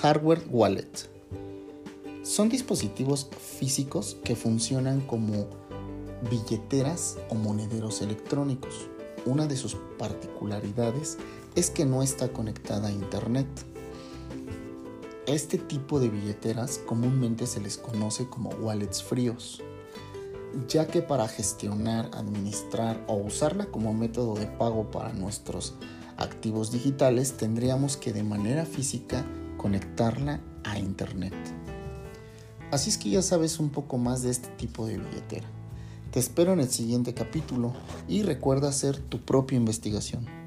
hardware wallet. Son dispositivos físicos que funcionan como billeteras o monederos electrónicos. Una de sus particularidades es que no está conectada a Internet. Este tipo de billeteras comúnmente se les conoce como wallets fríos, ya que para gestionar, administrar o usarla como método de pago para nuestros activos digitales tendríamos que de manera física conectarla a Internet. Así es que ya sabes un poco más de este tipo de billetera. Te espero en el siguiente capítulo y recuerda hacer tu propia investigación.